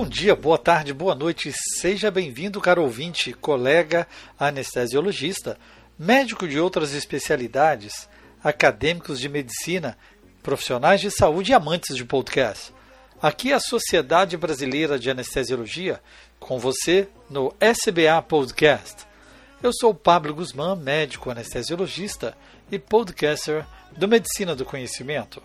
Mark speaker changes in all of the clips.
Speaker 1: Bom dia, boa tarde, boa noite. Seja bem-vindo, caro ouvinte, colega anestesiologista, médico de outras especialidades, acadêmicos de medicina, profissionais de saúde e amantes de podcast. Aqui é a Sociedade Brasileira de Anestesiologia, com você no SBA Podcast. Eu sou Pablo Guzmán, médico anestesiologista e podcaster do Medicina do Conhecimento.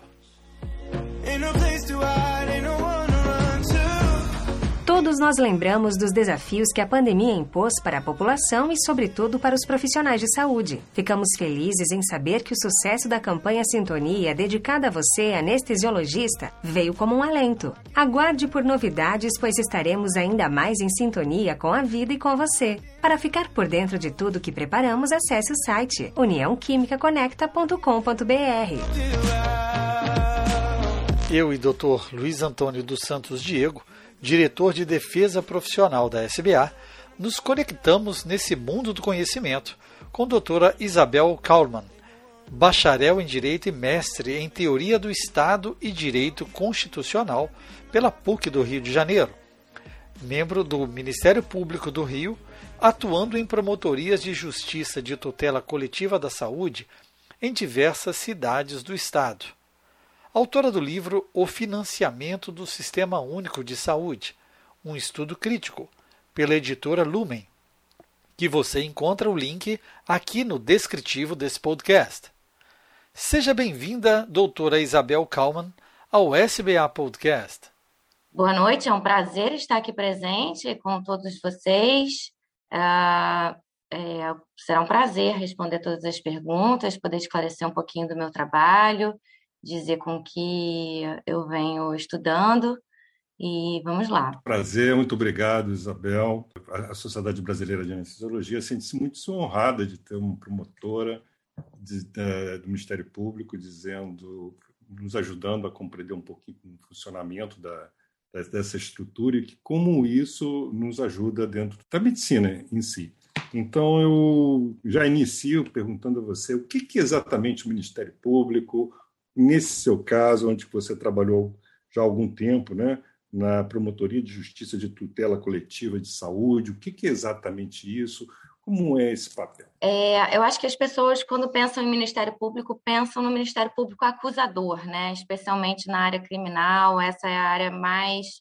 Speaker 2: Todos nós lembramos dos desafios que a pandemia impôs para a população e, sobretudo, para os profissionais de saúde. Ficamos felizes em saber que o sucesso da campanha Sintonia, dedicada a você, anestesiologista, veio como um alento. Aguarde por novidades, pois estaremos ainda mais em sintonia com a vida e com você. Para ficar por dentro de tudo que preparamos, acesse o site uniãoquimicaconecta.com.br.
Speaker 1: Eu e Dr. Luiz Antônio dos Santos Diego diretor de defesa profissional da SBA, nos conectamos nesse mundo do conhecimento com doutora Isabel Kaulmann, bacharel em Direito e mestre em Teoria do Estado e Direito Constitucional pela PUC do Rio de Janeiro, membro do Ministério Público do Rio, atuando em promotorias de justiça de tutela coletiva da saúde em diversas cidades do Estado autora do livro O Financiamento do Sistema Único de Saúde, um estudo crítico, pela editora Lumen, que você encontra o link aqui no descritivo desse podcast. Seja bem-vinda, doutora Isabel Kalman, ao SBA Podcast.
Speaker 3: Boa noite, é um prazer estar aqui presente com todos vocês. Uh, é, será um prazer responder todas as perguntas, poder esclarecer um pouquinho do meu trabalho dizer com que eu venho estudando e vamos lá.
Speaker 4: Prazer, muito obrigado, Isabel. A Sociedade Brasileira de Anestesiologia sente-se muito honrada de ter uma promotora de, de, do Ministério Público dizendo, nos ajudando a compreender um pouquinho o funcionamento da, dessa estrutura e que como isso nos ajuda dentro da medicina em si. Então, eu já inicio perguntando a você o que, que exatamente o Ministério Público, Nesse seu caso, onde você trabalhou já há algum tempo, né, na Promotoria de Justiça de Tutela Coletiva de Saúde, o que, é exatamente isso? Como é esse papel?
Speaker 3: É, eu acho que as pessoas, quando pensam em Ministério Público, pensam no Ministério Público acusador, né? especialmente na área criminal, essa é a área mais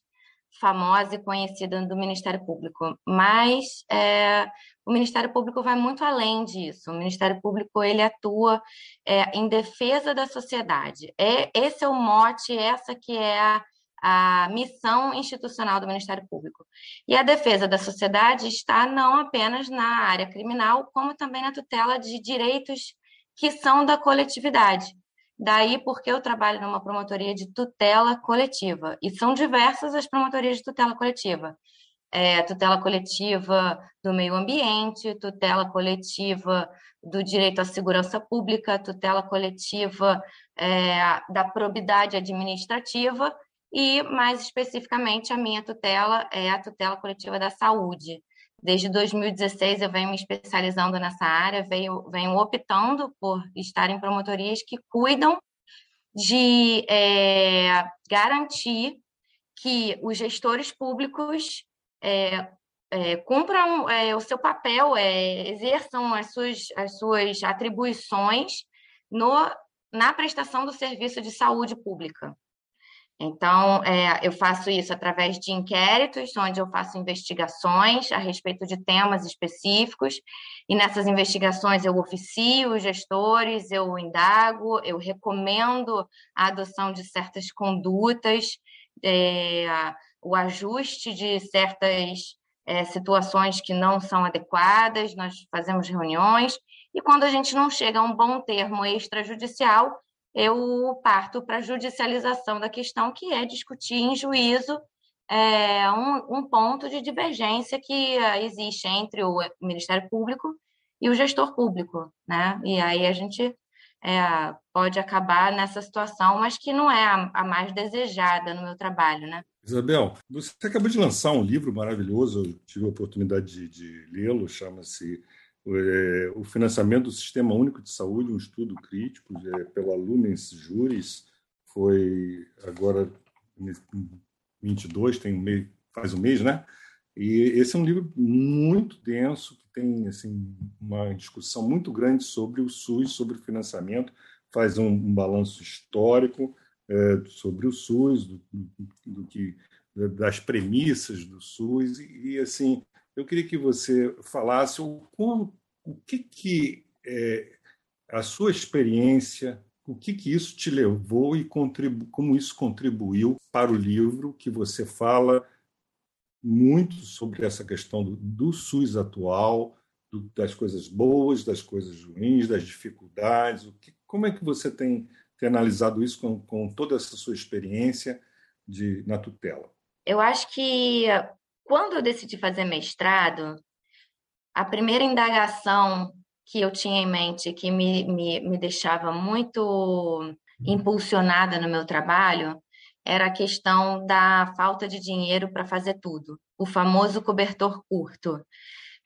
Speaker 3: famosa e conhecida do Ministério Público. Mas é, o Ministério Público vai muito além disso. O Ministério Público ele atua é, em defesa da sociedade. É esse é o mote, essa que é a, a missão institucional do Ministério Público. E a defesa da sociedade está não apenas na área criminal, como também na tutela de direitos que são da coletividade. Daí porque eu trabalho numa promotoria de tutela coletiva. E são diversas as promotorias de tutela coletiva é, tutela coletiva do meio ambiente, tutela coletiva do direito à segurança pública, tutela coletiva é, da probidade administrativa e, mais especificamente, a minha tutela é a tutela coletiva da saúde. Desde 2016 eu venho me especializando nessa área, venho, venho optando por estar em promotorias que cuidam de é, garantir que os gestores públicos é, é, cumpram é, o seu papel, é, exerçam as suas, as suas atribuições no, na prestação do serviço de saúde pública. Então, é, eu faço isso através de inquéritos, onde eu faço investigações a respeito de temas específicos, e nessas investigações eu oficio os gestores, eu indago, eu recomendo a adoção de certas condutas, é, o ajuste de certas é, situações que não são adequadas, nós fazemos reuniões, e quando a gente não chega a um bom termo extrajudicial, eu parto para a judicialização da questão, que é discutir em juízo é, um, um, ponto de divergência que uh, existe entre o Ministério Público e o gestor público, né? E aí a gente é, pode acabar nessa situação, mas que não é a, a, mais desejada no meu trabalho, né?
Speaker 4: Isabel, você acabou de lançar um livro maravilhoso, eu tive a oportunidade de, de lê-lo, chama-se é, O Financiamento do Sistema Único de Saúde, um estudo crítico, é, pela Lumens Juris, foi agora em 22, tem meio, faz um mês, né? E esse é um livro muito denso, que tem assim, uma discussão muito grande sobre o SUS, sobre o financiamento, faz um, um balanço histórico é, sobre o SUS, do, do, que, das premissas do SUS, e, e, assim, eu queria que você falasse o, o que, que é, a sua experiência, o que, que isso te levou e como isso contribuiu para o livro que você fala muito sobre essa questão do, do SUS atual, do, das coisas boas, das coisas ruins, das dificuldades. Que, como é que você tem, tem analisado isso com, com, toda essa sua experiência de, na tutela?
Speaker 3: Eu acho que quando eu decidi fazer mestrado, a primeira indagação que eu tinha em mente, que me, me, me deixava muito impulsionada no meu trabalho, era a questão da falta de dinheiro para fazer tudo, o famoso cobertor curto.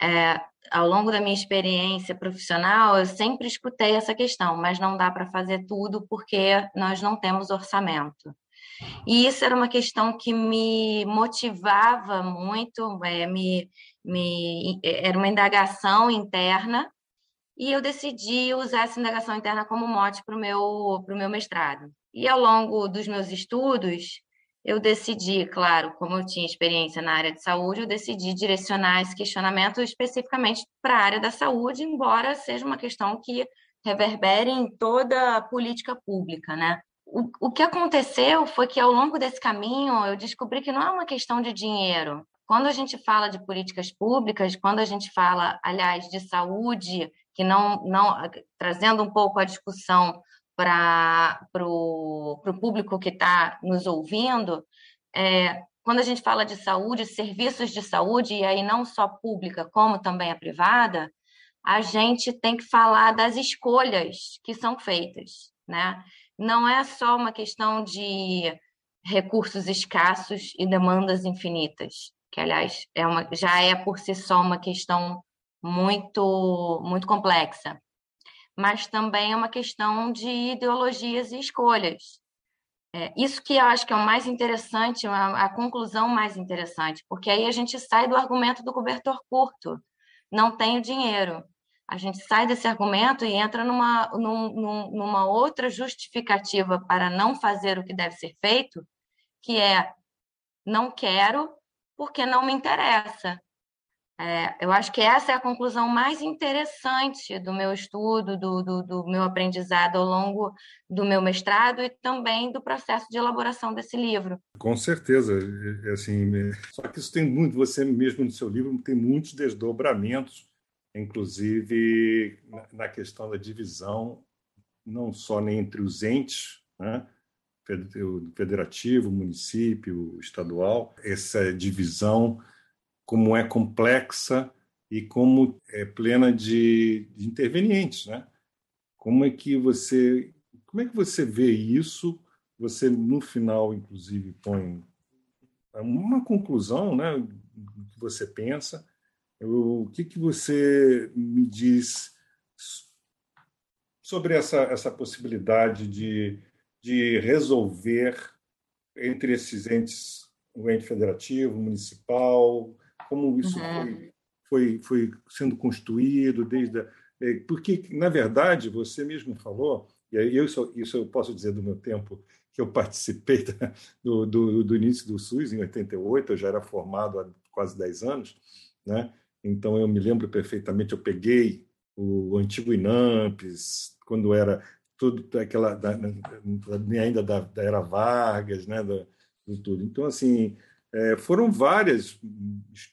Speaker 3: É, ao longo da minha experiência profissional, eu sempre escutei essa questão, mas não dá para fazer tudo porque nós não temos orçamento. E isso era uma questão que me motivava muito, é, me, me, era uma indagação interna, e eu decidi usar essa indagação interna como mote para o meu, meu mestrado. E ao longo dos meus estudos, eu decidi, claro, como eu tinha experiência na área de saúde, eu decidi direcionar esse questionamento especificamente para a área da saúde, embora seja uma questão que reverbere em toda a política pública, né? O, o que aconteceu foi que ao longo desse caminho eu descobri que não é uma questão de dinheiro. Quando a gente fala de políticas públicas, quando a gente fala, aliás, de saúde, que não, não trazendo um pouco a discussão para o público que está nos ouvindo, é, quando a gente fala de saúde, serviços de saúde, e aí não só pública, como também a privada, a gente tem que falar das escolhas que são feitas, né? Não é só uma questão de recursos escassos e demandas infinitas, que aliás é uma, já é por si só uma questão muito muito complexa mas também é uma questão de ideologias e escolhas. É, isso que eu acho que é o mais interessante, a, a, conclusão mais interessante, porque aí a gente sai do argumento do cobertor curto, não tenho dinheiro. A gente sai desse argumento e entra numa, num, numa outra justificativa para não fazer o que deve ser feito, que é não quero porque não me interessa. É, eu acho que essa é a conclusão mais interessante do meu estudo, do, do, do, meu aprendizado ao longo do meu mestrado e também do processo de elaboração desse livro.
Speaker 4: Com certeza, é, é assim, só que isso tem muito, você mesmo no seu livro tem muitos desdobramentos, inclusive na questão da divisão, não só entre os entes, né? federativo, município, estadual, essa divisão como é complexa e como é plena de, de intervenientes, né? Como é que você como é que você vê isso? Você no final, inclusive, põe uma conclusão, né? Do que você pensa. O que que você me diz sobre essa essa possibilidade de de resolver entre esses entes, o ente federativo, municipal, como isso uhum. foi, foi, foi sendo construído desde a, é, porque na verdade você mesmo falou e eu isso, isso eu posso dizer do meu tempo que eu participei da, do, do, do, início do SUS em 88 eu já era formado há quase 10 anos né então eu me lembro perfeitamente eu peguei o antigo INAMPS quando era tudo aquela da, ainda da, da era Vargas né da, tudo então assim é, foram várias,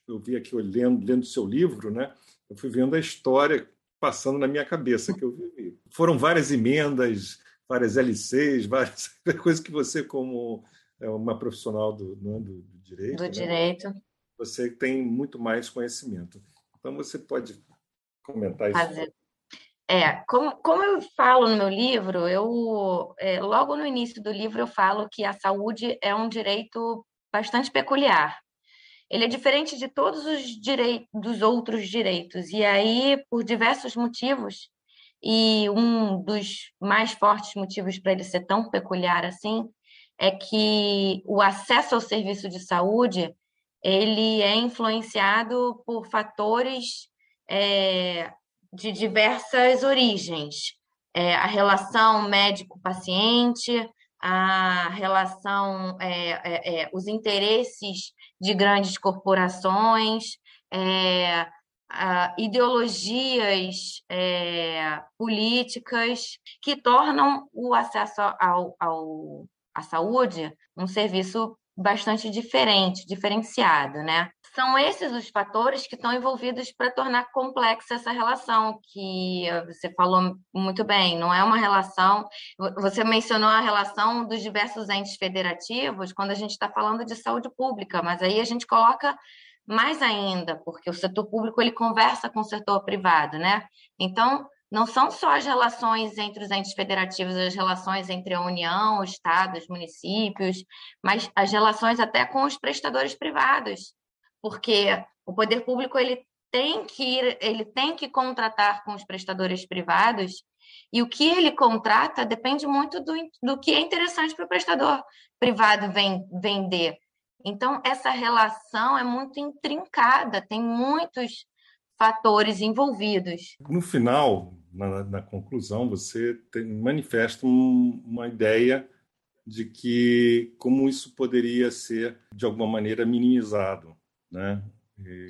Speaker 4: eu vi aqui lendo, lendo seu livro, né? Eu fui vendo a história passando na minha cabeça que eu vivi. Foram várias emendas, várias LCs, várias coisas que você, como é, uma profissional do, né, do, do direito,
Speaker 3: do
Speaker 4: né?
Speaker 3: direito,
Speaker 4: você tem muito mais conhecimento. Então você pode comentar isso. Fazer.
Speaker 3: É, como, como eu falo no meu livro, eu é, logo no início do livro eu falo que a saúde é um direito bastante peculiar. Ele é diferente de todos os direitos, dos outros direitos, e aí, por diversos motivos, e um dos mais fortes motivos para ele ser tão peculiar assim, é que o acesso ao serviço de saúde ele é influenciado por fatores é, de diversas origens. É, a relação médico-paciente, a relação, é, é, é os interesses de grandes corporações, é, ideologias é, políticas que tornam o acesso ao, ao, à saúde um serviço bastante diferente, diferenciado, né? São esses os fatores que estão envolvidos para tornar complexa essa relação, que você falou muito bem, não é uma relação. Você mencionou a relação dos diversos entes federativos quando a gente está falando de saúde pública, mas aí a gente coloca mais ainda, porque o setor público ele conversa com o setor privado, né? Então, não são só as relações entre os entes federativos, as relações entre a União, o Estado, os municípios, mas as relações até com os prestadores privados, porque o poder público ele tem que ir, ele tem que contratar com os prestadores privados e o que ele contrata depende muito do, do que é interessante para o prestador privado vem, vender. Então, essa relação é muito intrincada, tem muitos fatores envolvidos.
Speaker 4: No final, na, na conclusão, você tem, manifesta um, uma ideia de que como isso poderia ser de alguma maneira minimizado, né? E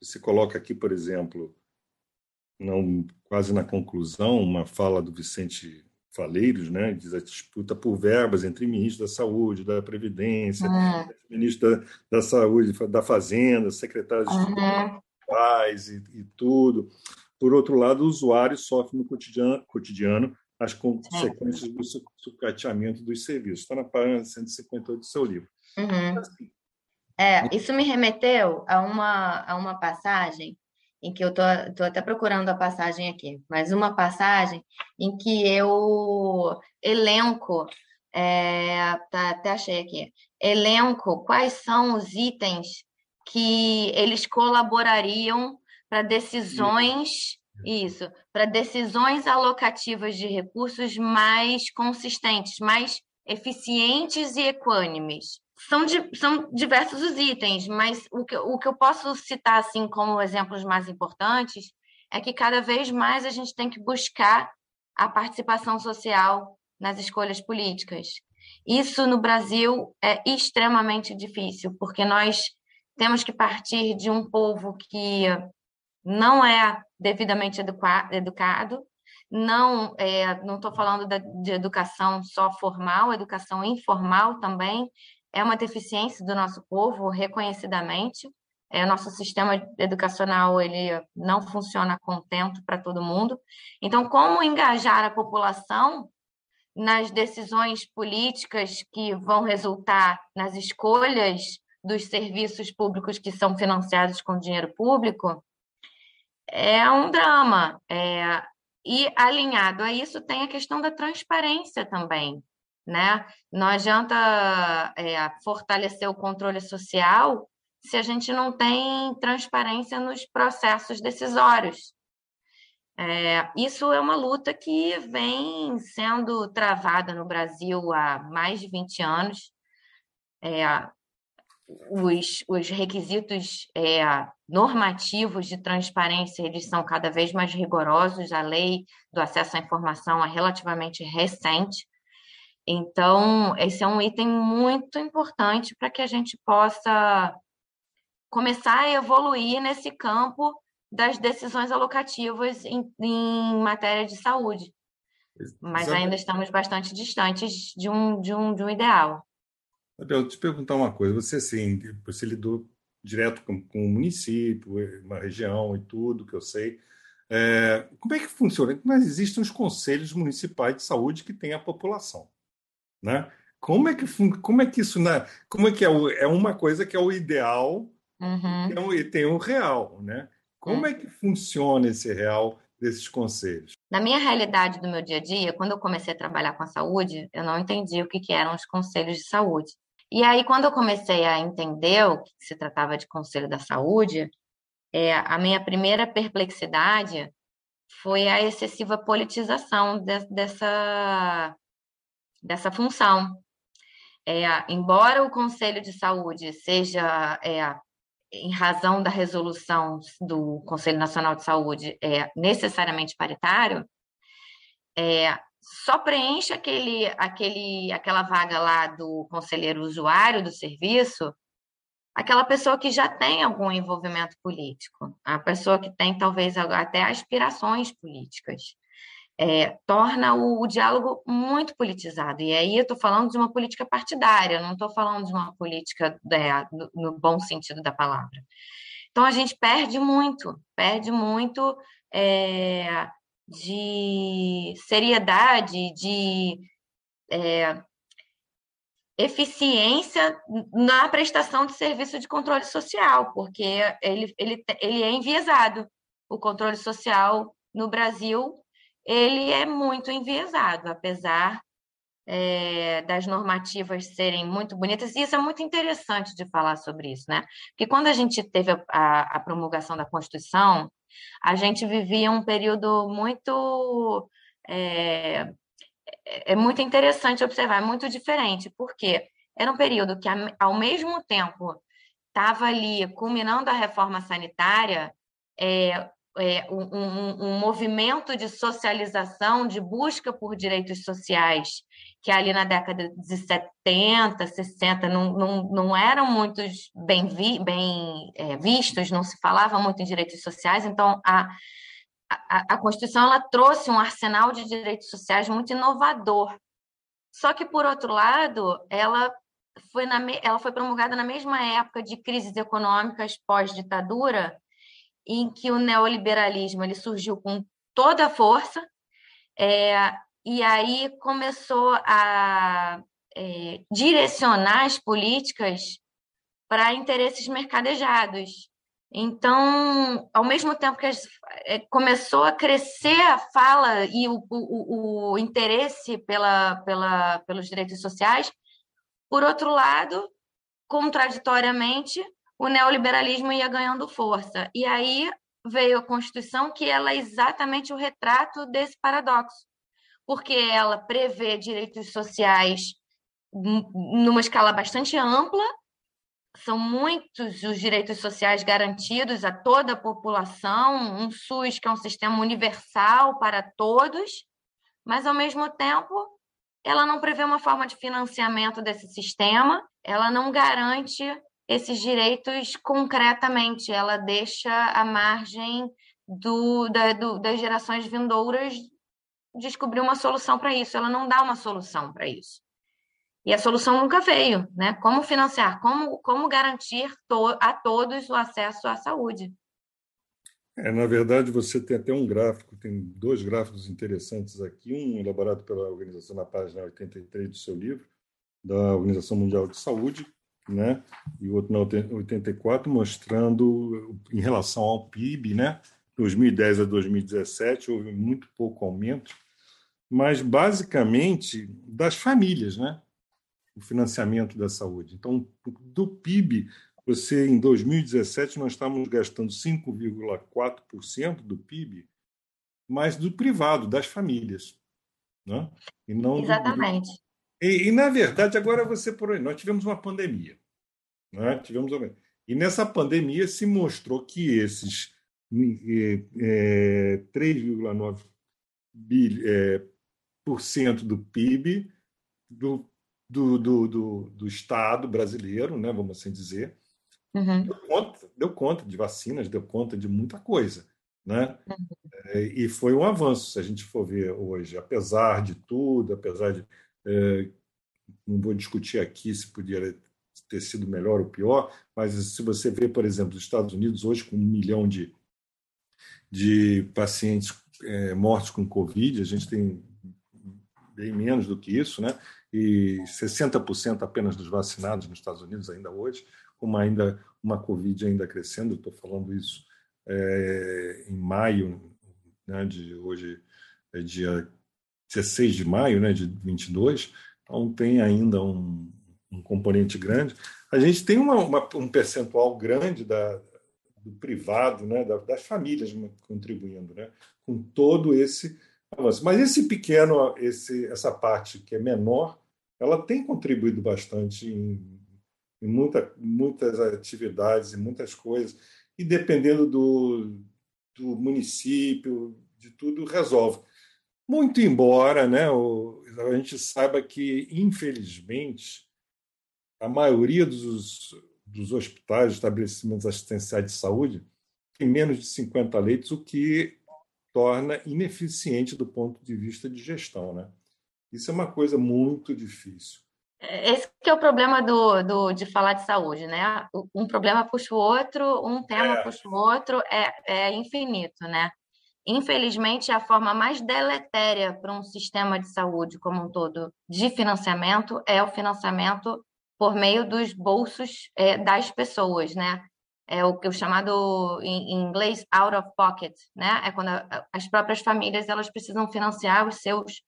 Speaker 4: você coloca aqui, por exemplo, não quase na conclusão, uma fala do Vicente Faleiros, né, diz a disputa por verbas entre ministros da Saúde, da Previdência, uhum. ministro da, da, Saúde, da Fazenda, secretários uhum. estaduais e, e, tudo. Por outro lado, o usuário sofre no cotidiano, cotidiano as consequências do sucateamento dos serviços. Está na página 158 do seu livro.
Speaker 3: Uhum. Assim, é, isso me remeteu a uma, a uma passagem em que eu tô, tô até procurando a passagem aqui, mas uma passagem em que eu elenco, é, tá, até achei aqui, elenco quais são os itens que eles colaborariam para decisões, isso, para decisões alocativas de recursos mais consistentes, mais eficientes e equânimes são, são diversos os itens, mas o que, o que eu posso citar assim como exemplos mais importantes é que cada vez mais a gente tem que buscar a participação social nas escolhas políticas. Isso no Brasil é extremamente difícil, porque nós temos que partir de um povo que não é devidamente educado, não é, não estou falando de educação só formal, educação informal também, é uma deficiência do nosso povo, reconhecidamente. É, o nosso sistema educacional ele não funciona contento para todo mundo. Então, como engajar a população nas decisões políticas que vão resultar nas escolhas dos serviços públicos que são financiados com dinheiro público é um drama. É, e alinhado a isso tem a questão da transparência também né? Não adianta é, fortalecer o controle social se a gente não tem transparência nos processos decisórios. É, isso é uma luta que vem sendo travada no Brasil há mais de 20 anos. É, os, os, requisitos é, normativos de transparência eles são cada vez mais rigorosos. A lei do acesso à informação é relativamente recente, então, esse é um item muito importante para que a gente possa começar a evoluir nesse campo das decisões alocativas em, em matéria de saúde. Mas ainda estamos bastante distantes de um, de um, de um ideal.
Speaker 4: Abel, te perguntar uma coisa. Você, assim, você lidou direto com, com o município, uma região e tudo, que eu sei. É, como é que funciona? Mas existem os conselhos municipais de saúde que têm a população. Né? Como é que como é que isso na como é que é, o, é uma coisa que é o ideal
Speaker 3: uhum.
Speaker 4: e tem o real, né? Como é. é que funciona esse real desses conselhos?
Speaker 3: Na minha realidade do meu dia a dia, quando eu comecei a trabalhar com a saúde, eu não entendi o que, que eram os conselhos de saúde. E aí, quando eu comecei a entender o que se tratava de conselho da saúde, é, a minha primeira perplexidade foi a excessiva politização de, dessa dessa função. É, embora o Conselho de Saúde seja é, em razão da resolução do Conselho Nacional de Saúde, é necessariamente paritário, é, só preenche aquele, aquele, aquela vaga lá do conselheiro usuário do serviço aquela pessoa que já tem algum envolvimento político, a pessoa que tem talvez até aspirações políticas. É, torna o, o, diálogo muito politizado. E aí eu estou falando de uma política partidária, não estou falando de uma política é, no, no, bom sentido da palavra. Então a gente perde muito, perde muito é, de seriedade, de é, eficiência na prestação de serviço de controle social, porque ele, ele, ele é enviesado. O controle social no Brasil ele é muito enviesado, apesar é, das normativas serem muito bonitas, e isso é muito interessante de falar sobre isso, né? Porque quando a gente teve a, a, a promulgação da Constituição, a gente vivia um período muito é, é, é muito interessante observar, é muito diferente, porque era um período que, ao mesmo tempo, estava ali culminando a reforma sanitária, é, é, um, um, um, movimento de socialização, de busca por direitos sociais, que ali na década de 70, 60 não, não, não eram muito bem, vi, bem é, vistos, não se falava muito em direitos sociais, então a, a, a Constituição ela trouxe um arsenal de direitos sociais muito inovador. Só que, por outro lado, ela foi, na, ela foi promulgada na mesma época de crises econômicas pós-ditadura, em que o neoliberalismo ele surgiu com toda a força, é, e aí começou a é, direcionar as políticas para interesses mercadejados. Então, ao mesmo tempo que é, começou a crescer a fala e o, o, o interesse pela, pela, pelos direitos sociais, por outro lado, contraditoriamente, o neoliberalismo ia ganhando força. E aí veio a Constituição, que ela é exatamente o retrato desse paradoxo, porque ela prevê direitos sociais numa escala bastante ampla, são muitos os direitos sociais garantidos a toda a população, um SUS que é um sistema universal para todos, mas ao mesmo tempo ela não prevê uma forma de financiamento desse sistema, ela não garante esses direitos concretamente, ela deixa a margem do, da, do, das gerações vindouras descobrir uma solução para isso, ela não dá uma solução para isso. E a solução nunca veio, né? Como financiar, como, como garantir to a todos o acesso à saúde.
Speaker 4: É, na verdade, você tem até um gráfico, tem dois gráficos interessantes aqui, um elaborado pela organização na página 83 do seu livro, da Organização Mundial de Saúde, né? e o outro na 84, mostrando em relação ao PIB, né? 2010 a 2017 houve muito pouco aumento, mas basicamente das famílias, né? o financiamento da saúde. Então, do PIB, você em 2017 nós estávamos gastando 5,4% do PIB, mas do privado, das famílias, né?
Speaker 3: E não Exatamente.
Speaker 4: Do... E, e, na verdade agora você por aí, nós tivemos uma pandemia, né? Tivemos uma... e nessa pandemia se mostrou que esses é, 3,9 é, por cento do PIB do do, do, do, do Estado brasileiro, né, vamos assim dizer, uhum. deu, conta, deu conta de vacinas, deu conta de muita coisa. Né? Uhum. É, e foi um avanço, se a gente for ver hoje, apesar de tudo, apesar de. É, não vou discutir aqui se podia ter sido melhor ou pior, mas se você vê, por exemplo, os Estados Unidos hoje com um milhão de, de pacientes é, mortos com Covid, a gente tem bem menos do que isso, né? e 60% apenas dos vacinados nos Estados Unidos ainda hoje, como ainda uma Covid ainda crescendo, estou falando isso é, em maio, né, de hoje é dia 16 de maio né, de 22, então tem ainda um, um componente grande. A gente tem uma, uma, um percentual grande da, do privado, né, das famílias contribuindo né, com todo esse avanço. Mas esse pequeno, esse, essa parte que é menor, ela tem contribuído bastante em, em muita, muitas atividades e muitas coisas, e dependendo do, do município, de tudo, resolve. Muito embora né, o, a gente saiba que, infelizmente, a maioria dos, dos hospitais, estabelecimentos assistenciais de saúde, tem menos de 50 leitos, o que torna ineficiente do ponto de vista de gestão. Né? Isso é uma coisa muito difícil.
Speaker 3: Esse é o problema do, do, de falar de saúde, né? Um problema puxa o outro, um tema é. puxa o outro, é, é infinito, né? Infelizmente, a forma mais deletéria para um sistema de saúde como um todo de financiamento é o financiamento por meio dos bolsos é, das pessoas, né? É o que o chamado em, inglês out of pocket, né? É quando as próprias famílias elas precisam financiar os seus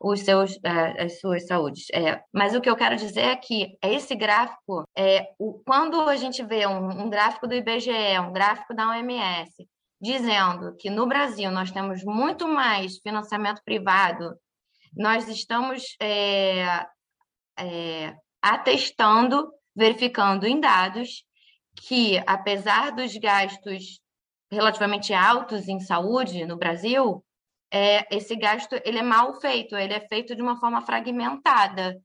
Speaker 3: os seus, é, as suas saúdes. É, mas o que eu quero dizer é que esse gráfico, é, o, quando a gente vê um, um gráfico do IBGE, um gráfico da OMS, dizendo que no Brasil nós temos muito mais financiamento privado, nós estamos é, é, atestando, verificando em dados que, apesar dos gastos relativamente altos em saúde no Brasil, é, esse gasto ele é mal feito, ele é feito de uma forma fragmentada.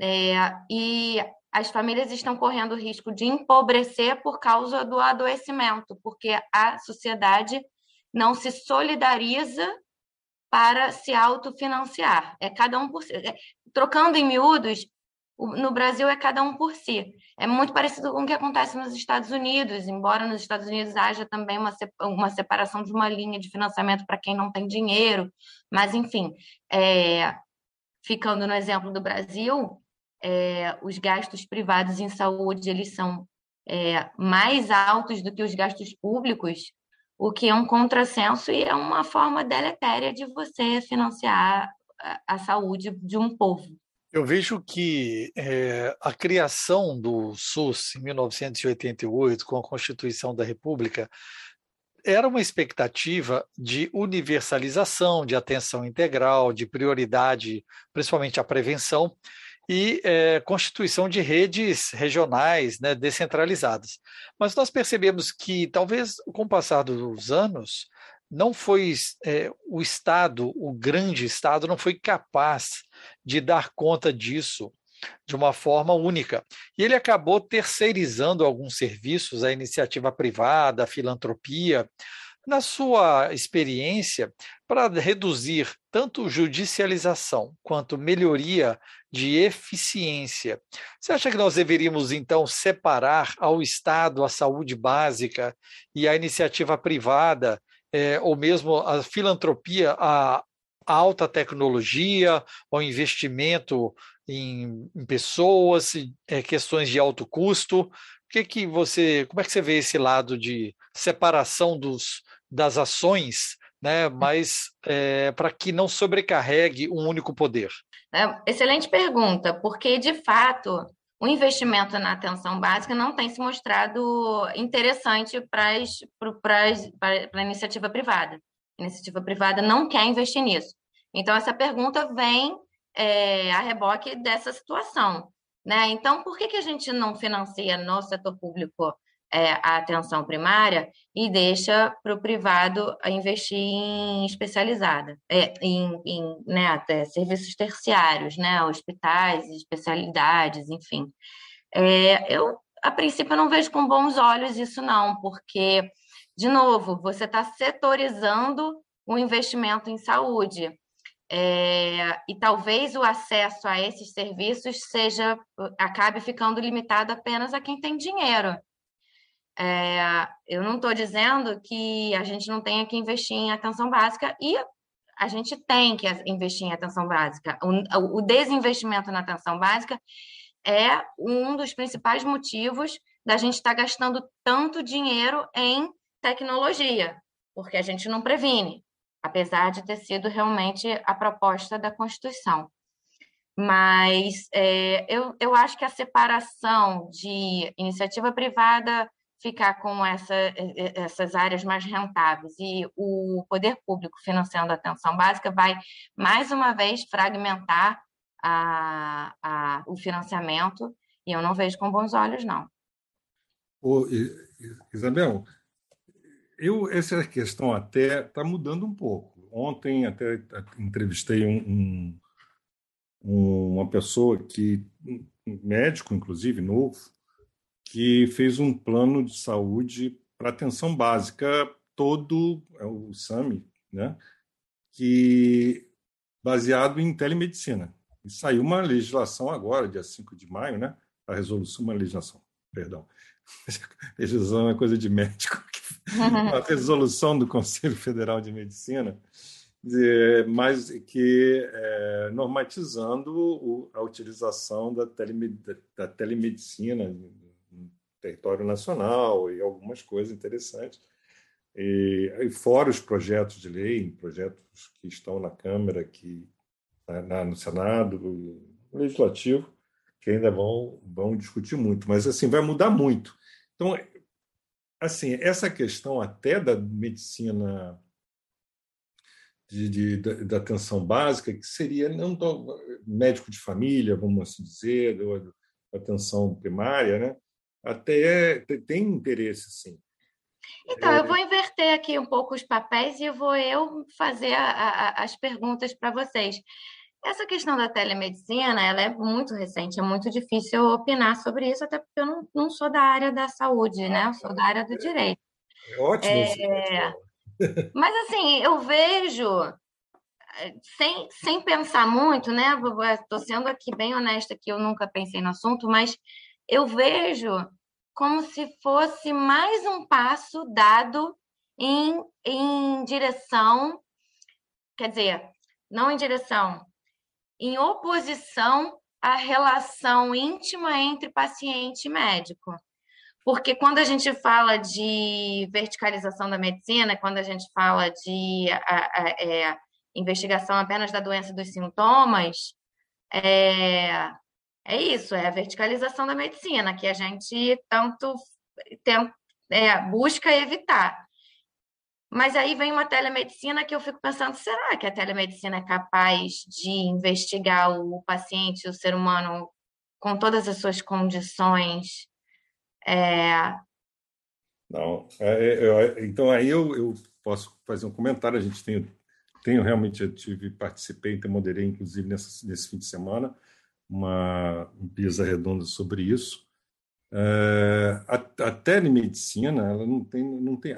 Speaker 3: É, e as famílias estão correndo o risco de empobrecer por causa do adoecimento, porque a sociedade não se solidariza para se autofinanciar. É cada um por si. É, trocando em miúdos, no Brasil é cada um por si. É muito parecido com o que acontece nos Estados Unidos, embora nos Estados Unidos haja também uma, uma separação de uma linha de financiamento para quem não tem dinheiro. Mas, enfim, é, ficando no exemplo do Brasil, é, os gastos privados em saúde eles são é, mais altos do que os gastos públicos, o que é um contrassenso e é uma forma deletéria de você financiar a, a saúde de um povo.
Speaker 1: Eu vejo que é, a criação do SUS em 1988, com a Constituição da República, era uma expectativa de universalização, de atenção integral, de prioridade, principalmente à prevenção, e é, constituição de redes regionais né, descentralizadas. Mas nós percebemos que, talvez com o passar dos anos, não foi é, o Estado, o grande Estado, não foi capaz de dar conta disso de uma forma única. E ele acabou terceirizando alguns serviços à iniciativa privada, à filantropia, na sua experiência, para reduzir tanto judicialização quanto melhoria de eficiência. Você acha que nós deveríamos, então, separar ao Estado a saúde básica e a iniciativa privada é, ou mesmo a filantropia, a, alta tecnologia, o investimento em, em pessoas, é, questões de alto custo. Que que você, como é que você vê esse lado de separação dos, das ações, né, mas é, para que não sobrecarregue um único poder?
Speaker 3: É, excelente pergunta, porque de fato o investimento na atenção básica não tem se mostrado interessante para a iniciativa privada. A iniciativa privada não quer investir nisso. Então, essa pergunta vem é, a reboque dessa situação. Né? Então, por que, que a gente não financia no setor público é, a atenção primária e deixa para o privado investir em especializada, é, em, em né, até serviços terciários, né, hospitais, especialidades, enfim. É, eu, a princípio, não vejo com bons olhos isso, não, porque, de novo, você está setorizando o investimento em saúde. É, e talvez o acesso a esses serviços seja acabe ficando limitado apenas a quem tem dinheiro. É, eu não estou dizendo que a gente não tenha que investir em atenção básica e a gente tem que investir em atenção básica. O, o desinvestimento na atenção básica é um dos principais motivos da gente estar tá gastando tanto dinheiro em tecnologia, porque a gente não previne, apesar de ter sido realmente a proposta da Constituição. Mas é, eu, eu acho que a separação de iniciativa privada ficar com essa, essas áreas mais rentáveis e o poder público financiando a atenção básica vai, mais uma vez, fragmentar a, a, o financiamento E eu não vejo com bons olhos, não.
Speaker 4: Isabel, eu, essa questão até está mudando um pouco. Ontem até entrevistei um, um, uma pessoa que, médico, inclusive, novo, que fez um plano de saúde para atenção básica todo, é o SAMI, né? que baseado em telemedicina. E saiu uma legislação agora, dia 5 de maio, né? a resolução, uma legislação, perdão, legislação é coisa de médico, a resolução do Conselho Federal de Medicina, mas que é, normatizando a utilização da, da telemedicina território nacional e algumas coisas interessantes. E, e fora os projetos de lei, projetos que estão na Câmara, que na, no Senado, no Legislativo, que ainda vão, vão discutir muito. Mas assim vai mudar muito. Então, assim, essa questão até da medicina de, de, da, da, atenção básica, que seria não tão, médico de família, vamos assim dizer, da atenção primária, né? Até tem interesse, sim.
Speaker 3: Então, é... eu vou inverter aqui um pouco os papéis e vou eu fazer a, a, as perguntas para vocês. Essa questão da telemedicina, ela é muito recente, é muito difícil opinar sobre isso, até porque eu não, não sou da área da saúde, né? Eu sou da área do direito.
Speaker 4: É ótimo. É...
Speaker 3: Mas, assim, eu vejo, sem, sem pensar muito, né? Estou sendo aqui bem honesta que eu nunca pensei no assunto, mas eu vejo como se fosse mais um passo dado em, em direção, quer dizer, não em direção, em oposição à relação íntima entre paciente e médico. Porque quando a gente fala de verticalização da medicina, quando a gente fala de a, a, é, investigação apenas da doença dos sintomas, é, é isso, é a verticalização da medicina, que a gente tanto tem, é, busca evitar. Mas aí vem uma telemedicina que eu fico pensando: será que a telemedicina é capaz de investigar o paciente, o ser humano, com todas as suas condições? É...
Speaker 4: Não, é, é, então aí eu, eu, posso fazer um comentário. A gente tem, tenho realmente, eu tive, participei, então moderei, inclusive, nessa, nesse fim de semana, uma mesa redonda sobre isso. É, a, a telemedicina, ela não tem, não tem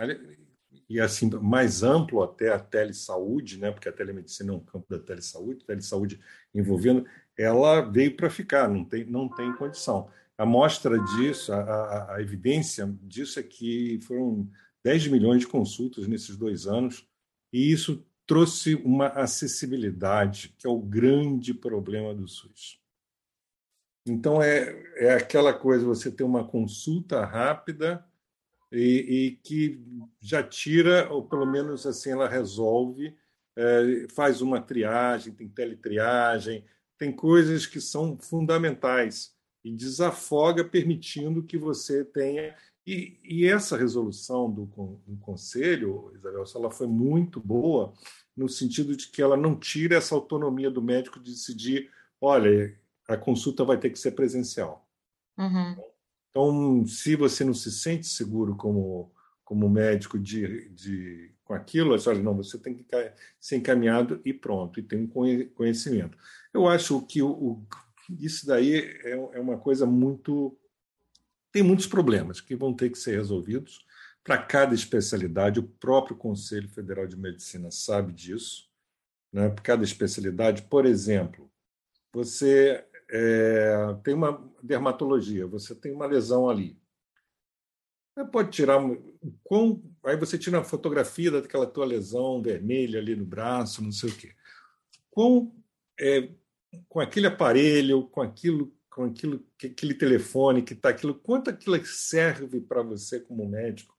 Speaker 4: e assim mais amplo até a telesaúde, né? Porque a telemedicina é um campo da telesaúde, telesaúde envolvendo, ela veio para ficar, não tem não tem condição. A mostra disso, a, a, a, evidência disso é que foram 10 milhões de consultas nesses dois anos, e isso trouxe uma acessibilidade, que é o grande problema do SUS. Então, é, é aquela coisa, você ter uma consulta rápida, e, e, que já tira, ou pelo menos assim ela resolve, é, faz uma triagem, tem teletriagem, tem coisas que são fundamentais e desafoga, permitindo que você tenha. E, e essa resolução do, do Conselho, Isabel, ela foi muito boa, no sentido de que ela não tira essa autonomia do médico de decidir: olha, a consulta vai ter que ser presencial.
Speaker 3: Uhum.
Speaker 4: Então, se você não se sente seguro como, como médico de, de, com aquilo, olha, não, você tem que ser encaminhado e pronto, e tem um conhecimento. Eu acho que o, o, isso daí é, é uma coisa muito. Tem muitos problemas que vão ter que ser resolvidos para cada especialidade. O próprio Conselho Federal de Medicina sabe disso. Né? Para cada especialidade, por exemplo, você é, tem uma dermatologia, você tem uma lesão ali. Você pode tirar. Com, aí você tira uma fotografia daquela tua lesão vermelha ali no braço, não sei o quê. Com, é, com aquele aparelho, com aquilo, com aquilo, aquele telefone que está aquilo, quanto aquilo serve para você como médico?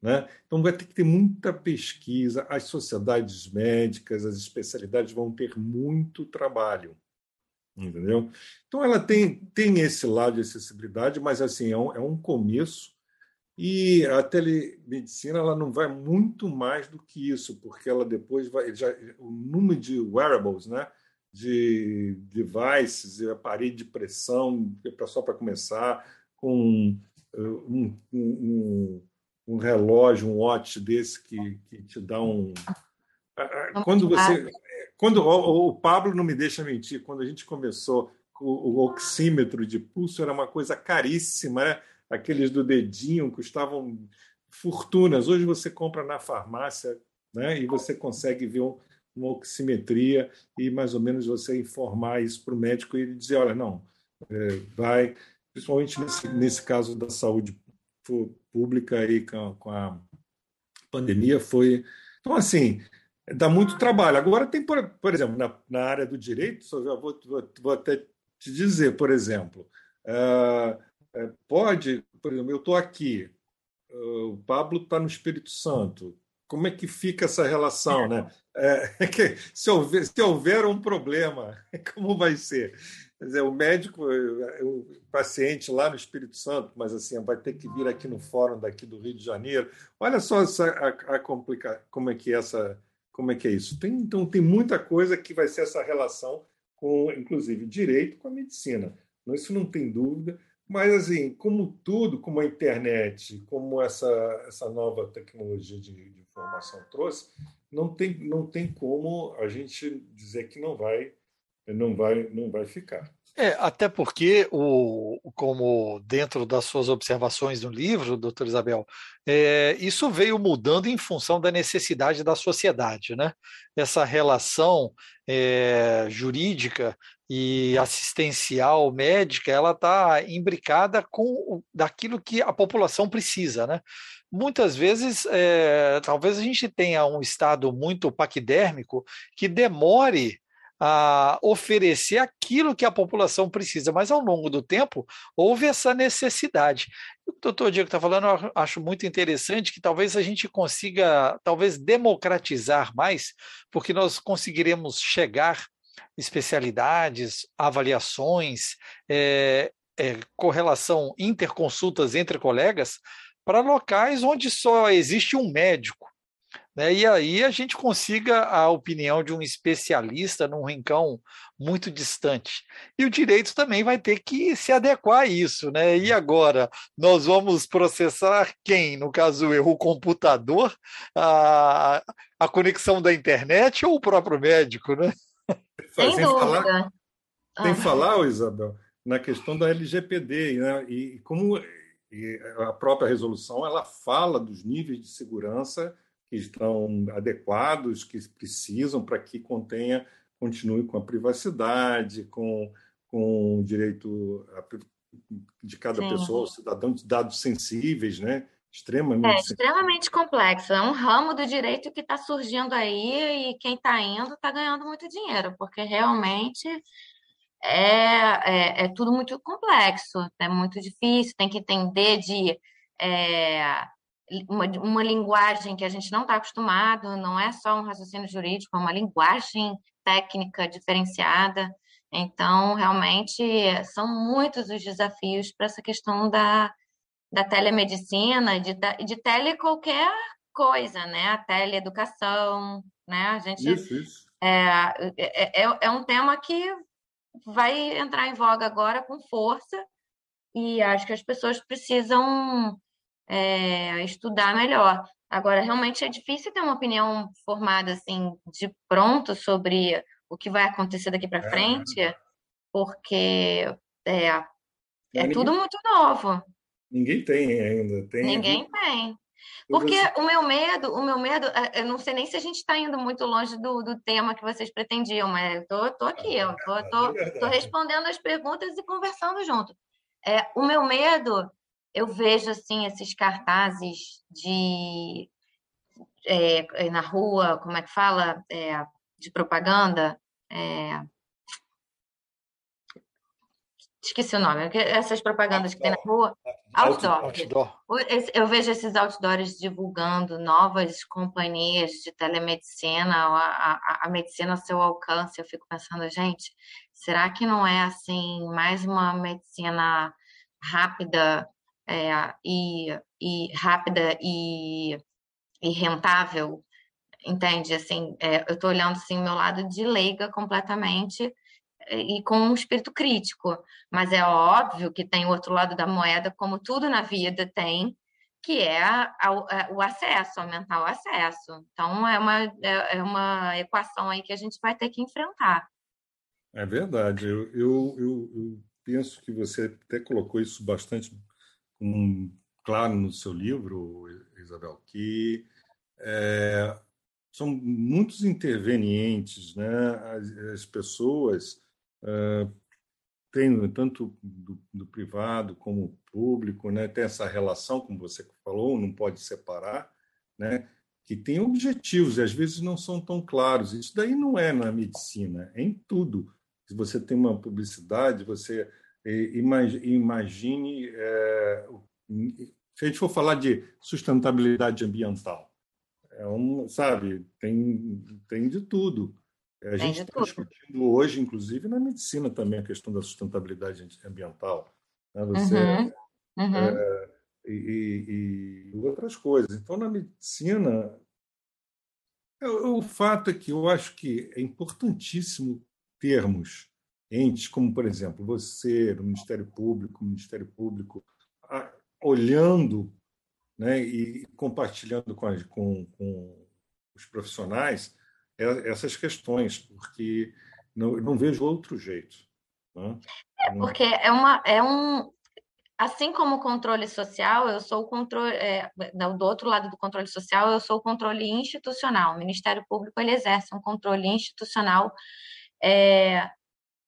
Speaker 4: Né? Então vai ter que ter muita pesquisa, as sociedades médicas, as especialidades vão ter muito trabalho entendeu? Então ela tem, tem esse lado de acessibilidade, mas assim é um, é um começo e a telemedicina ela não vai muito mais do que isso, porque ela depois vai já o número de wearables, né? de devices, aparelho de pressão, só para começar, com um, um, um, relógio, um watch desse que, que te dá um. Quando você. Quando o, o Pablo não me deixa mentir, quando a gente começou, o, o oxímetro de pulso era uma coisa caríssima, né? aqueles do dedinho custavam fortunas. Hoje você compra na farmácia né? e você consegue ver um, uma oximetria e mais ou menos você informar isso para o médico e ele dizer, olha, não, é, vai, principalmente nesse, nesse caso da saúde pública aí com, com a pandemia, foi... Então, assim, dá muito trabalho. Agora tem, por, por exemplo, na, na área do direito, só já vou, vou, vou até te dizer, por exemplo, uh, pode, por exemplo, eu estou aqui, uh, o Pablo está no Espírito Santo, como é que fica essa relação, né? É, se, houver, se houver um problema, como vai ser? Quer dizer, o médico, o paciente lá no Espírito Santo, mas assim, vai ter que vir aqui no fórum daqui do Rio de Janeiro. Olha só essa, a, a complica, como é que é essa, como é que é isso. Tem, então tem muita coisa que vai ser essa relação com, inclusive, direito com a medicina. Isso não tem dúvida. Mas, assim, como tudo, como a internet, como essa, essa nova tecnologia de, de informação trouxe, não tem, não tem como a gente dizer que não vai, não vai, não vai ficar.
Speaker 1: É, até porque, o, como dentro das suas observações no livro, doutor Isabel, é, isso veio mudando em função da necessidade da sociedade. Né? Essa relação é, jurídica e assistencial médica, ela está imbricada com daquilo que a população precisa, né? Muitas vezes, é, talvez a gente tenha um estado muito paquidérmico que demore a oferecer aquilo que a população precisa, mas ao longo do tempo houve essa necessidade. O doutor Diego está falando, eu acho muito interessante que talvez a gente consiga, talvez democratizar mais, porque nós conseguiremos chegar especialidades, avaliações, é, é, correlação, interconsultas entre colegas para locais onde só existe um médico. Né? E aí a gente consiga a opinião de um especialista num rincão muito distante. E o direito também vai ter que se adequar a isso. Né? E agora, nós vamos processar quem? No caso, eu, o computador, a, a conexão da internet ou o próprio médico? Né?
Speaker 3: Sem, sem dúvida. Falar,
Speaker 4: sem ah. falar, Isabel, na questão da LGPD, né? e como e a própria resolução ela fala dos níveis de segurança que estão adequados, que precisam para que contenha, continue com a privacidade, com, com o direito de cada Sim. pessoa, cidadão, de dados sensíveis, né?
Speaker 3: Extremamente. É extremamente complexo. É um ramo do direito que está surgindo aí e quem está indo está ganhando muito dinheiro, porque realmente é, é, é, tudo muito complexo, é muito difícil, tem que entender de é, uma, uma linguagem que a gente não está acostumado, não é só um raciocínio jurídico, é uma linguagem técnica diferenciada. Então, realmente, são muitos os desafios para essa questão da, da telemedicina, de, de tele qualquer coisa, né? A teleeducação, né? A gente
Speaker 4: isso, isso.
Speaker 3: É, é, é, é um tema que vai entrar em voga agora com força e acho que as pessoas precisam é, estudar melhor. Agora, realmente é difícil ter uma opinião formada assim de pronto sobre o que vai acontecer daqui para é. frente, porque é, é tudo muito novo.
Speaker 4: Ninguém tem ainda. Tem...
Speaker 3: Ninguém tem. Porque o meu medo, o meu medo, é, eu não sei nem se a gente está indo muito longe do, do tema que vocês pretendiam, mas eu tô, tô aqui, eu tô, tô, tô respondendo as perguntas e conversando junto. É, o meu medo, eu vejo assim esses cartazes de é, na rua, como é que fala, é, de propaganda, é, esqueci o nome, essas propagandas que tem na rua. Outdoor. outdoor. Eu vejo esses outdoors divulgando novas companhias de telemedicina, a, a, a, medicina ao seu alcance. Eu fico pensando, gente, será que não é assim mais uma medicina rápida é, e, e rápida e, e rentável? entende? Assim, é, eu estou olhando assim meu lado de leiga completamente e com um espírito crítico, mas é óbvio que tem o outro lado da moeda, como tudo na vida tem, que é a, o acesso, aumentar o acesso. Então, é uma, é, é, uma equação aí que a gente vai ter que enfrentar.
Speaker 4: É verdade. Eu, eu, eu, eu penso que você até colocou isso bastante um, claro no seu livro, Isabel, que é, são muitos intervenientes, né? As, as pessoas uh, têm tanto do, do, privado como público, né? Tem essa relação, como você falou, não pode separar, né? Que tem objetivos e às vezes não são tão claros. Isso daí não é na medicina, é em tudo. Se você tem uma publicidade, você imagine, é, se a gente for falar de sustentabilidade ambiental, é um, sabe, tem, tem de tudo. A gente está discutindo hoje, inclusive, na medicina também, a questão da sustentabilidade ambiental. Né? Você, uhum. Uhum. É, e, e, outras coisas. Então, na medicina, é, o fato é que eu acho que é importantíssimo termos entes como, por exemplo, você, o Ministério Público, o Ministério Público, olhando né, e compartilhando com, com, com os profissionais essas questões, porque não, não vejo outro jeito. Né?
Speaker 3: É, porque é, uma, é um. Assim como o controle social, eu sou o controle. É, do outro lado do controle social, eu sou o controle institucional. O Ministério Público ele exerce um controle institucional é,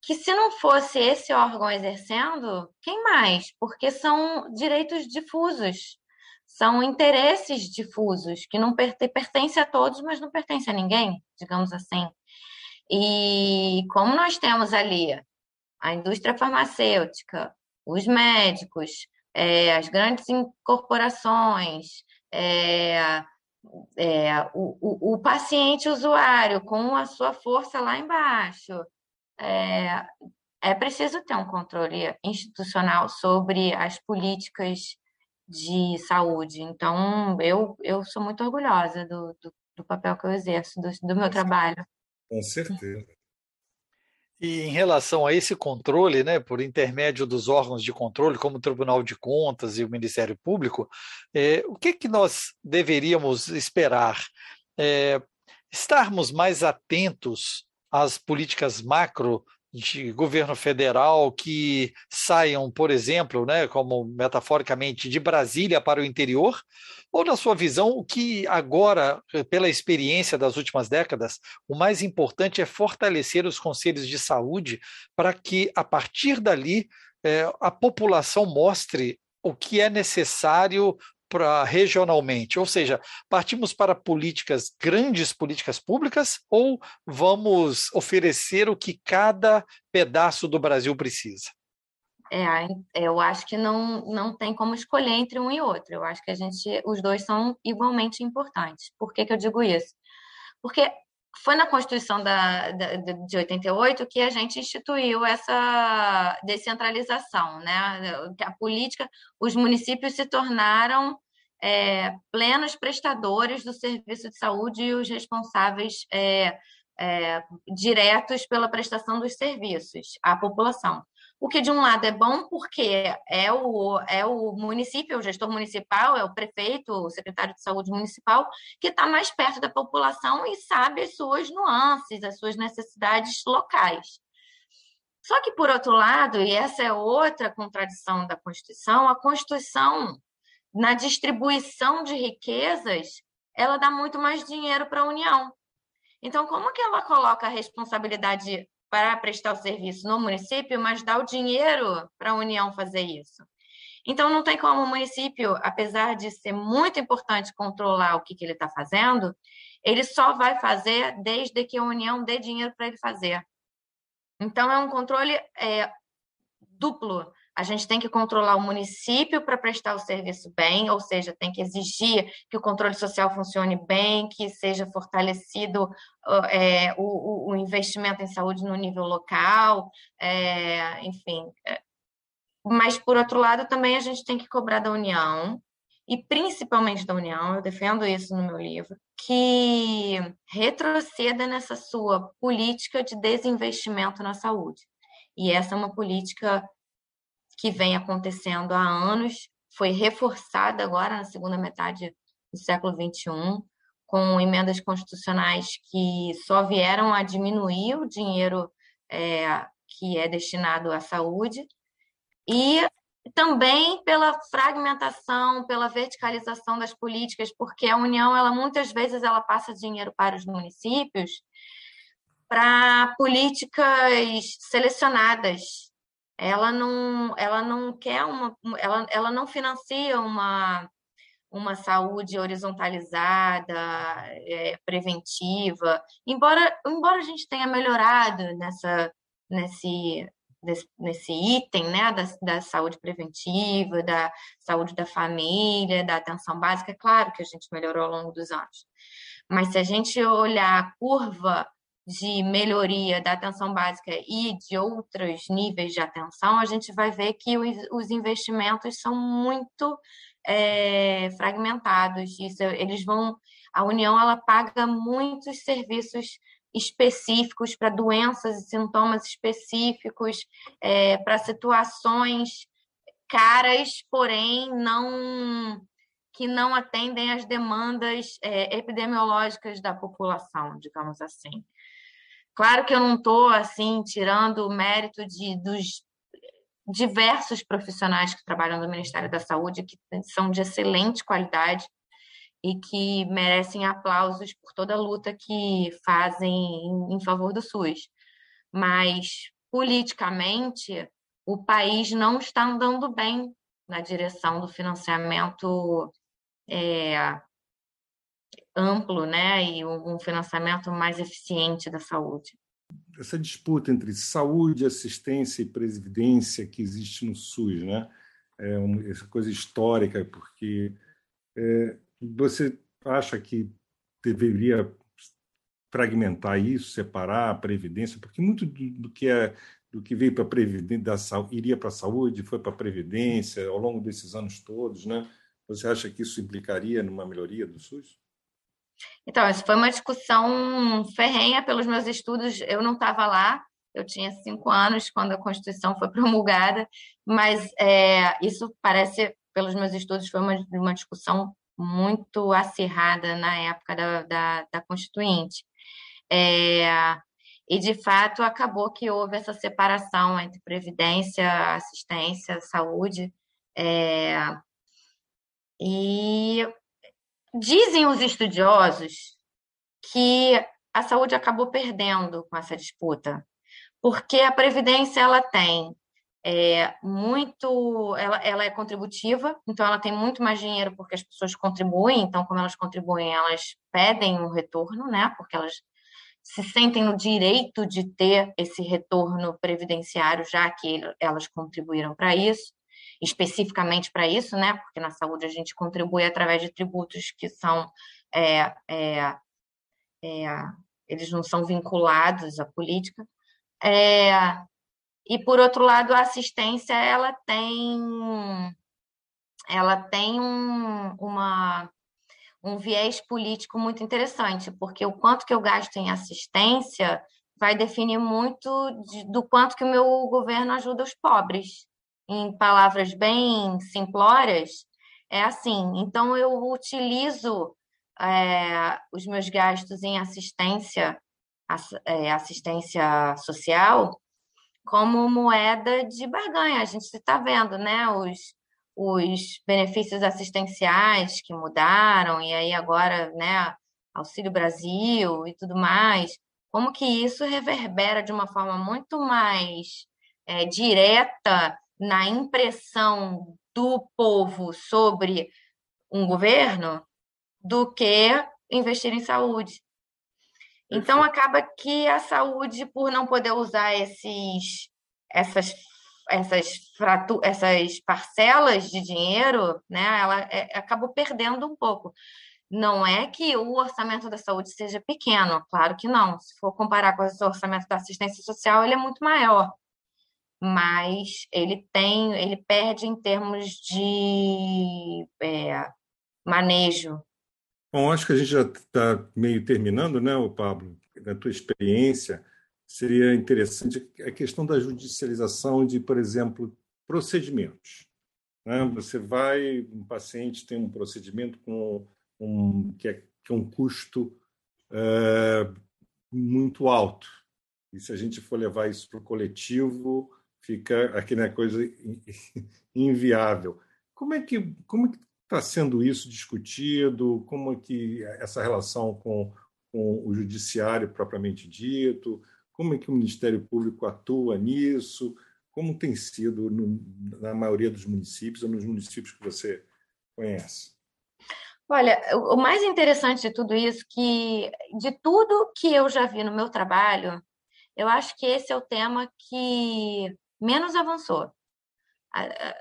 Speaker 3: que se não fosse esse órgão exercendo, quem mais? Porque são direitos difusos, são interesses difusos, que não pertencem a todos, mas não pertencem a ninguém, digamos assim. E como nós temos ali a indústria farmacêutica, os médicos, é, as grandes corporações, é, é, o, o, o paciente usuário com a sua força lá embaixo, é, é preciso ter um controle institucional sobre as políticas de saúde. Então, eu, eu sou muito orgulhosa do, do, do papel que eu exerço, do, do meu trabalho.
Speaker 4: Com certeza.
Speaker 1: E em relação a esse controle, né, por intermédio dos órgãos de controle, como o Tribunal de Contas e o Ministério Público, é, o que, que nós deveríamos esperar? É, estarmos mais atentos as políticas macro de governo federal que saiam, por exemplo, né, como metaforicamente, de Brasília para o interior? Ou, na sua visão, o que agora, pela experiência das últimas décadas, o mais importante é fortalecer os conselhos de saúde para que, a partir dali, é, a população mostre o que é necessário para regionalmente? Ou seja, partimos para políticas, grandes políticas públicas, ou vamos oferecer o que cada pedaço do Brasil precisa?
Speaker 3: É, eu acho que não, não tem como escolher entre um e outro. Eu acho que a gente, os dois são igualmente importantes. Por que, que eu digo isso? Porque foi na Constituição da, da, de 88 que a gente instituiu essa descentralização, né? A política, os municípios se tornaram é, plenos prestadores do serviço de saúde e os responsáveis é, é, diretos pela prestação dos serviços à população. O que, de um lado, é bom porque é o, é o município, o gestor municipal, é o prefeito, o secretário de saúde municipal, que está mais perto da população e sabe as suas nuances, as suas necessidades locais. Só que, por outro lado, e essa é outra contradição da Constituição, a Constituição, na distribuição de riquezas, ela dá muito mais dinheiro para a União. Então, como que ela coloca a responsabilidade para prestar o serviço no município, mas dá o dinheiro para a União fazer isso. Então, não tem como o município, apesar de ser muito importante controlar o que, que ele está fazendo, ele só vai fazer desde que a União dê dinheiro para ele fazer. Então, é um controle é, duplo a gente tem que controlar o município para prestar o serviço bem, ou seja, tem que exigir que o controle social funcione bem, que seja fortalecido é, o, o, investimento em saúde no nível local, é, enfim. É. Mas, por outro lado, também a gente tem que cobrar da União e principalmente da União, eu defendo isso no meu livro, que retroceda nessa sua política de desinvestimento na saúde. E essa é uma política que vem acontecendo há anos, foi reforçada agora na segunda metade do século XXI, com emendas constitucionais que só vieram a diminuir o dinheiro é, que é destinado à saúde, e também pela fragmentação, pela verticalização das políticas, porque a União, ela muitas vezes ela passa dinheiro para os municípios para políticas selecionadas. Ela não, ela não quer uma, ela, ela não financia uma uma saúde horizontalizada, é, preventiva, embora embora a gente tenha melhorado nessa nesse nesse, nesse item né, da, da saúde preventiva, da saúde da família, da atenção básica, é claro que a gente melhorou ao longo dos anos. Mas se a gente olhar a curva de melhoria da atenção básica e de outros níveis de atenção, a gente vai ver que os, os investimentos são muito é, fragmentados. Isso, eles vão, a União ela paga muitos serviços específicos para doenças e sintomas específicos, é, para situações caras, porém não que não atendem às demandas é, epidemiológicas da população, digamos assim. Claro que eu não estou assim tirando o mérito de, dos diversos profissionais que trabalham no Ministério da Saúde, que são de excelente qualidade, e que merecem aplausos por toda a luta que fazem em, favor do SUS. Mas, politicamente, o país não está andando bem na direção do financiamento é, amplo né, e um financiamento mais eficiente da saúde.
Speaker 4: Essa disputa entre saúde, assistência e previdência que existe no SUS, né? É uma, coisa histórica, porque é, você acha que deveria fragmentar isso, separar a previdência, porque muito do, do que é do que veio para previdência, iria para a saúde, foi para a previdência ao longo desses anos todos, né? Você acha que isso implicaria numa melhoria do SUS?
Speaker 3: Então, isso foi uma discussão ferrenha pelos meus estudos. Eu não estava lá, eu tinha cinco anos quando a Constituição foi promulgada, mas é, isso parece, pelos meus estudos, foi uma, uma discussão muito acirrada na época da, da, da Constituinte. É, e, de fato, acabou que houve essa separação entre previdência, assistência, saúde. É, e dizem os estudiosos que a saúde acabou perdendo com essa disputa, porque a previdência ela tem é muito, ela, ela é contributiva, então ela tem muito mais dinheiro porque as pessoas contribuem, então como elas contribuem, elas pedem um retorno, né? Porque elas se sentem no direito de ter esse retorno previdenciário, já que elas contribuíram para isso, especificamente para isso, né? Porque na saúde a gente contribui através de tributos que são é, é, é, eles não são vinculados à política. É, e por outro lado, a assistência ela tem ela tem um, uma, um viés político muito interessante, porque o quanto que eu gasto em assistência vai definir muito de, do quanto que o meu governo ajuda os pobres. Em palavras bem simplórias, é assim. Então, eu utilizo é, os meus gastos em assistência, é, assistência social como moeda de barganha. A gente está vendo, né? Os, os benefícios assistenciais que mudaram, e aí agora, né, Auxílio Brasil e tudo mais. Como que isso reverbera de uma forma muito mais é, direta na impressão do povo sobre um governo do que investir em saúde. Então acaba que a saúde, por não poder usar esses, essas, essas, fratu, essas parcelas de dinheiro, né, ela é, acabou perdendo um pouco. Não é que o orçamento da saúde seja pequeno, claro que não. Se for comparar com o orçamento da assistência social, ele é muito maior. Mas ele tem, ele perde em termos de é, manejo.
Speaker 4: Bom, acho que a gente já está meio terminando, né, Pablo? Na tua experiência, seria interessante a questão da judicialização de, por exemplo, procedimentos. Né? Você vai, um paciente tem um procedimento com um, que, é, que é um custo é, muito alto. E se a gente for levar isso para o coletivo, fica aqui coisa inviável. Como é que como é está sendo isso discutido? Como é que essa relação com, com o judiciário propriamente dito? Como é que o Ministério Público atua nisso? Como tem sido no, na maioria dos municípios ou nos municípios que você conhece?
Speaker 3: Olha, o mais interessante de tudo isso que de tudo que eu já vi no meu trabalho, eu acho que esse é o tema que menos avançou.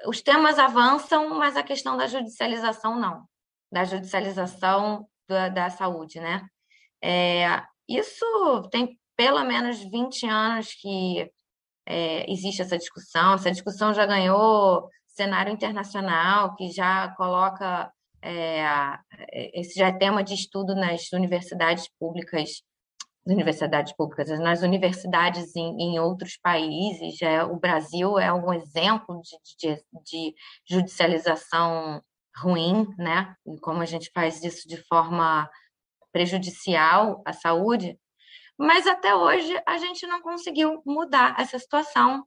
Speaker 3: Os temas avançam, mas a questão da judicialização não, da judicialização da, da saúde, né? É, isso tem pelo menos 20 anos que é, existe essa discussão. Essa discussão já ganhou cenário internacional, que já coloca. É, esse já é tema de estudo nas universidades públicas, universidades públicas, nas universidades em, em outros países. É, o Brasil é um exemplo de, de, de judicialização ruim, né? E como a gente faz isso de forma prejudicial à saúde. Mas até hoje a gente não conseguiu mudar essa situação,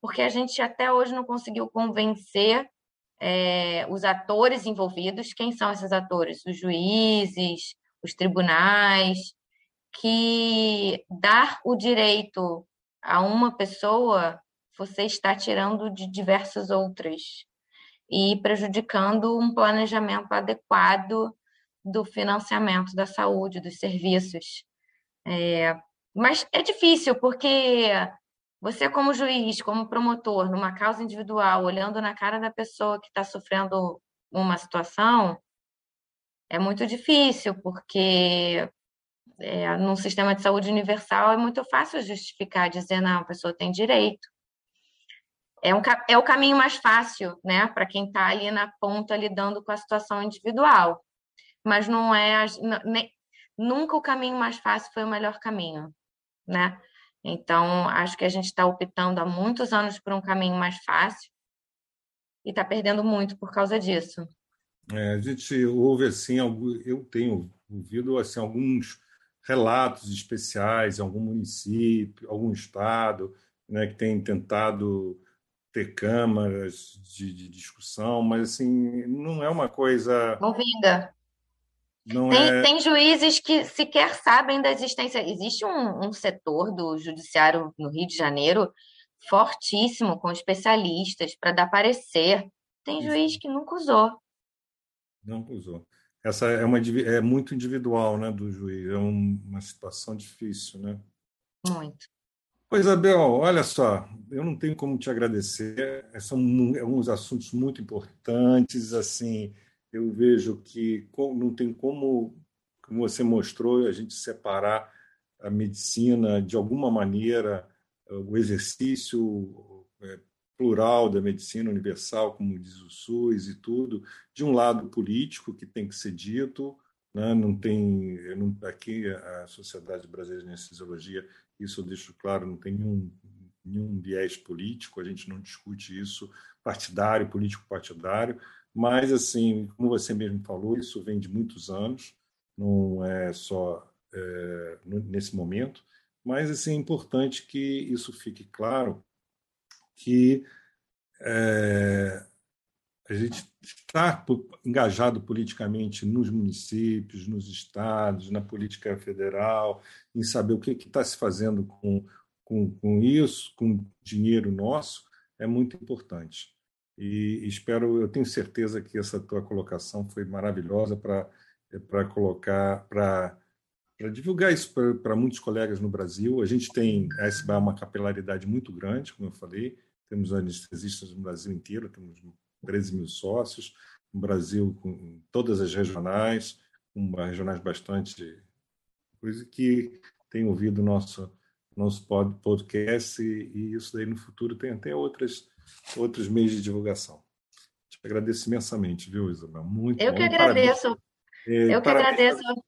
Speaker 3: porque a gente até hoje não conseguiu convencer é, os atores envolvidos. Quem são esses atores? Os juízes, os tribunais, que dar o direito a uma pessoa você está tirando de diversas outras e prejudicando um planejamento adequado do financiamento da saúde, dos serviços. É, mas é difícil, porque você, como juiz, como promotor, numa causa individual, olhando na cara da pessoa que está sofrendo uma situação, é muito difícil, porque é, num sistema de saúde universal é muito fácil justificar, dizer, não, a pessoa tem direito. É, um, é o caminho mais fácil, né, para quem está ali na ponta lidando com a situação individual. Mas não é, nem, nunca o caminho mais fácil foi o melhor caminho, né? Então, acho que a gente está optando há muitos anos por um caminho mais fácil e está perdendo muito por causa disso.
Speaker 4: É, a gente ouve assim, eu tenho ouvido assim alguns relatos especiais em algum município, algum estado, né, que tem tentado ter câmaras de, de discussão, mas assim não é uma coisa
Speaker 3: movida. Não tem, é... tem juízes que sequer sabem da existência. Existe um, um setor do judiciário no Rio de Janeiro fortíssimo, com especialistas para dar parecer. Tem juiz que nunca usou.
Speaker 4: Não usou. Essa é, uma, é muito individual né, do juiz, é um, uma situação difícil, né?
Speaker 3: Muito.
Speaker 4: Pois, Abel, olha só, eu não tenho como te agradecer, são alguns assuntos muito importantes, assim, eu vejo que não tem como, como você mostrou, a gente separar a medicina de alguma maneira, o exercício é, plural da medicina universal, como diz o SUS e tudo, de um lado político que tem que ser dito, né? não tem não, aqui a Sociedade Brasileira de Anestesiologia, isso eu deixo claro, não tem nenhum, nenhum viés político, a gente não discute isso partidário, político partidário, mas, assim, como você mesmo falou, isso vem de muitos anos, não é só é, nesse momento, mas assim, é importante que isso fique claro que é, a gente está engajado politicamente nos municípios, nos estados, na política federal, em saber o que está se fazendo com, com, com isso, com dinheiro nosso, é muito importante e espero, eu tenho certeza que essa tua colocação foi maravilhosa para para colocar, para divulgar isso para muitos colegas no Brasil. A gente tem a SBA uma capilaridade muito grande, como eu falei, temos anestesistas no Brasil inteiro, temos 13 mil sócios, no Brasil com todas as regionais, com regionais bastante coisa que tem ouvido nosso nosso podcast e, e isso daí no futuro tem até outras outros meios de divulgação. Agradeço imensamente, viu, Isabel? Muito
Speaker 3: Eu
Speaker 4: bom.
Speaker 3: que agradeço.
Speaker 4: Parabéns.
Speaker 3: Eu que
Speaker 4: Parabéns.
Speaker 3: agradeço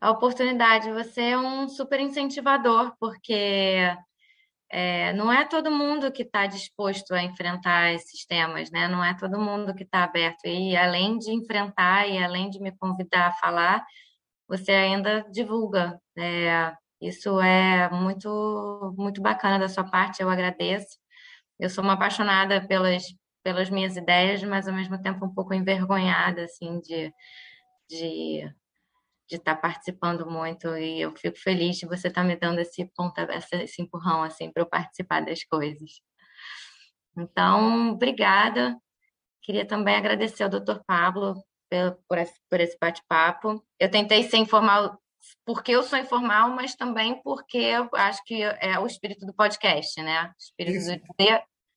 Speaker 3: a oportunidade. Você é um super incentivador, porque é, não é todo mundo que está disposto a enfrentar esses temas, né? Não é todo mundo que está aberto. E além de enfrentar e além de me convidar a falar, você ainda divulga. É, isso é muito, muito bacana da sua parte, eu agradeço. Eu sou uma apaixonada pelas, pelas minhas ideias, mas ao mesmo tempo um pouco envergonhada, assim, de, de de estar tá participando muito e eu fico feliz de você estar tá me dando esse ponta, esse empurrão assim para eu participar das coisas. Então, obrigada. Queria também agradecer ao Dr. Pablo por esse, por esse bate-papo. Eu tentei ser informal porque eu sou informal, mas também porque eu acho que é o espírito do podcast, né? O espírito Isso.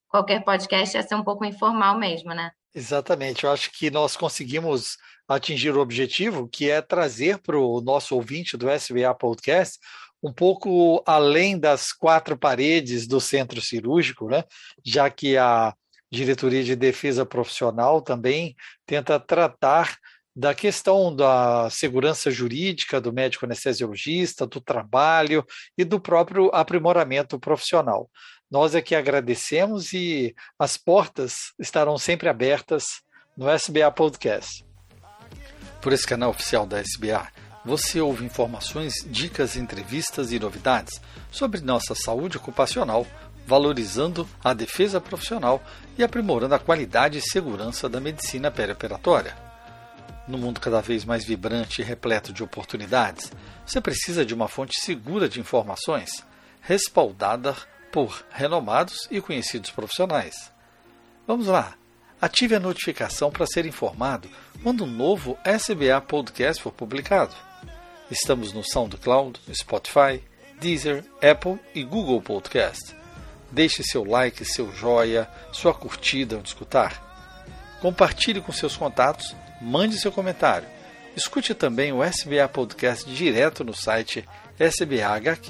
Speaker 3: Qualquer podcast é ser um pouco informal mesmo, né?
Speaker 1: Exatamente. Eu acho que nós conseguimos atingir o objetivo, que é trazer para o nosso ouvinte do SBA Podcast um pouco além das quatro paredes do centro cirúrgico, né? já que a diretoria de defesa profissional também tenta tratar da questão da segurança jurídica do médico anestesiologista, do trabalho e do próprio aprimoramento profissional. Nós é que agradecemos e as portas estarão sempre abertas no SBA Podcast. Por esse canal oficial da SBA, você ouve informações, dicas, entrevistas e novidades sobre nossa saúde ocupacional, valorizando a defesa profissional e aprimorando a qualidade e segurança da medicina perioperatória. No mundo cada vez mais vibrante e repleto de oportunidades, você precisa de uma fonte segura de informações, respaldada por renomados e conhecidos profissionais. Vamos lá! Ative a notificação para ser informado quando um novo SBA Podcast for publicado. Estamos no SoundCloud, Spotify, Deezer, Apple e Google Podcast. Deixe seu like, seu joia, sua curtida onde escutar. Compartilhe com seus contatos, mande seu comentário. Escute também o SBA Podcast direto no site sbahq.org.